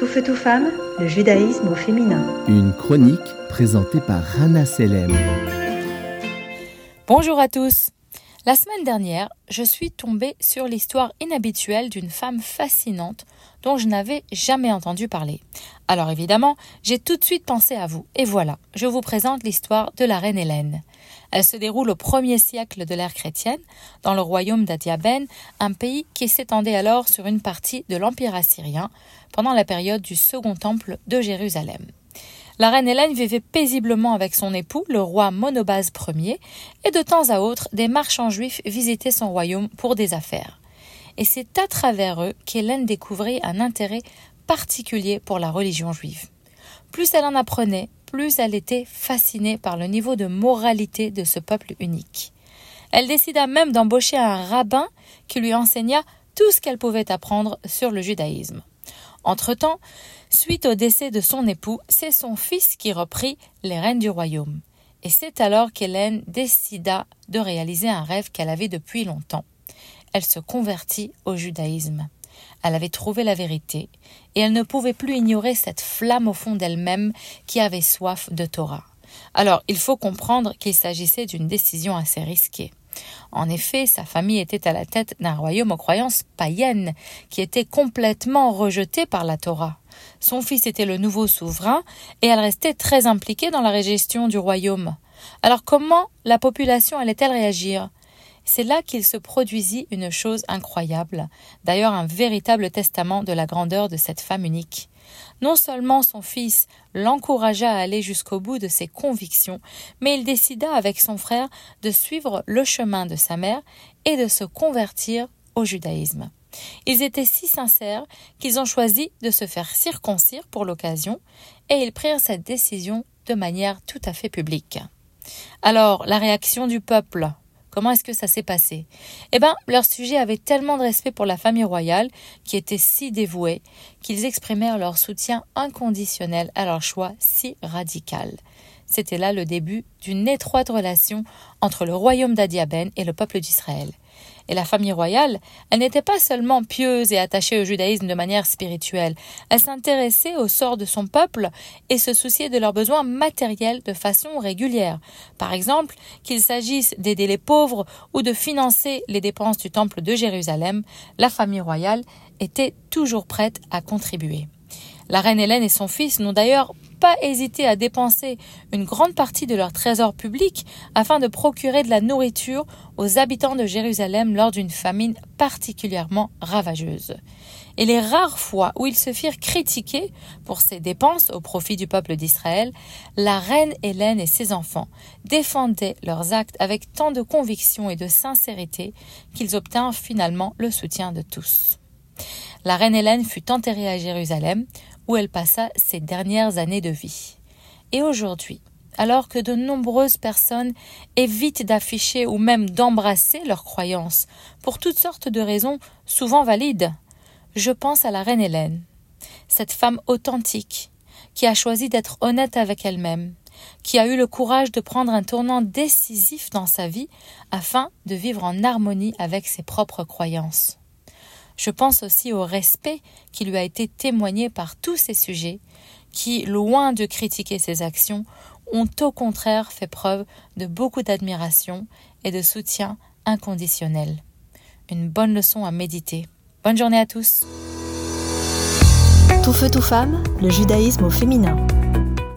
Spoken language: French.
Tout feu, tout femme, le judaïsme au féminin. Une chronique présentée par Rana Selem. Bonjour à tous. La semaine dernière, je suis tombée sur l'histoire inhabituelle d'une femme fascinante dont je n'avais jamais entendu parler. Alors évidemment, j'ai tout de suite pensé à vous. Et voilà, je vous présente l'histoire de la reine Hélène. Elle se déroule au premier siècle de l'ère chrétienne, dans le royaume d'Adiaben, un pays qui s'étendait alors sur une partie de l'Empire assyrien, pendant la période du Second Temple de Jérusalem. La reine Hélène vivait paisiblement avec son époux, le roi Monobase Ier, et de temps à autre, des marchands juifs visitaient son royaume pour des affaires. Et c'est à travers eux qu'Hélène découvrit un intérêt particulier pour la religion juive. Plus elle en apprenait, plus elle était fascinée par le niveau de moralité de ce peuple unique. Elle décida même d'embaucher un rabbin qui lui enseigna tout ce qu'elle pouvait apprendre sur le judaïsme. Entre-temps, suite au décès de son époux, c'est son fils qui reprit les rênes du royaume. Et c'est alors qu'Hélène décida de réaliser un rêve qu'elle avait depuis longtemps. Elle se convertit au judaïsme. Elle avait trouvé la vérité, et elle ne pouvait plus ignorer cette flamme au fond d'elle-même qui avait soif de Torah. Alors, il faut comprendre qu'il s'agissait d'une décision assez risquée. En effet, sa famille était à la tête d'un royaume aux croyances païennes, qui était complètement rejeté par la Torah. Son fils était le nouveau souverain, et elle restait très impliquée dans la gestion du royaume. Alors comment la population allait-elle réagir? C'est là qu'il se produisit une chose incroyable, d'ailleurs un véritable testament de la grandeur de cette femme unique. Non seulement son fils l'encouragea à aller jusqu'au bout de ses convictions, mais il décida avec son frère de suivre le chemin de sa mère et de se convertir au judaïsme. Ils étaient si sincères qu'ils ont choisi de se faire circoncire pour l'occasion, et ils prirent cette décision de manière tout à fait publique. Alors, la réaction du peuple Comment est-ce que ça s'est passé? Eh bien, leur sujet avait tellement de respect pour la famille royale, qui était si dévouée, qu'ils exprimèrent leur soutien inconditionnel à leur choix si radical. C'était là le début d'une étroite relation entre le royaume d'Adiaben et le peuple d'Israël. Et la famille royale, elle n'était pas seulement pieuse et attachée au judaïsme de manière spirituelle, elle s'intéressait au sort de son peuple et se souciait de leurs besoins matériels de façon régulière. Par exemple, qu'il s'agisse d'aider les pauvres ou de financer les dépenses du temple de Jérusalem, la famille royale était toujours prête à contribuer. La reine Hélène et son fils n'ont d'ailleurs pas hésité à dépenser une grande partie de leur trésor public afin de procurer de la nourriture aux habitants de Jérusalem lors d'une famine particulièrement ravageuse. Et les rares fois où ils se firent critiquer pour ces dépenses au profit du peuple d'Israël, la reine Hélène et ses enfants défendaient leurs actes avec tant de conviction et de sincérité qu'ils obtinrent finalement le soutien de tous. La reine Hélène fut enterrée à Jérusalem, où elle passa ses dernières années de vie. Et aujourd'hui, alors que de nombreuses personnes évitent d'afficher ou même d'embrasser leurs croyances, pour toutes sortes de raisons souvent valides, je pense à la reine Hélène, cette femme authentique, qui a choisi d'être honnête avec elle-même, qui a eu le courage de prendre un tournant décisif dans sa vie afin de vivre en harmonie avec ses propres croyances. Je pense aussi au respect qui lui a été témoigné par tous ces sujets qui, loin de critiquer ses actions, ont au contraire fait preuve de beaucoup d'admiration et de soutien inconditionnel. Une bonne leçon à méditer. Bonne journée à tous. Tout feu, tout femme, le judaïsme au féminin.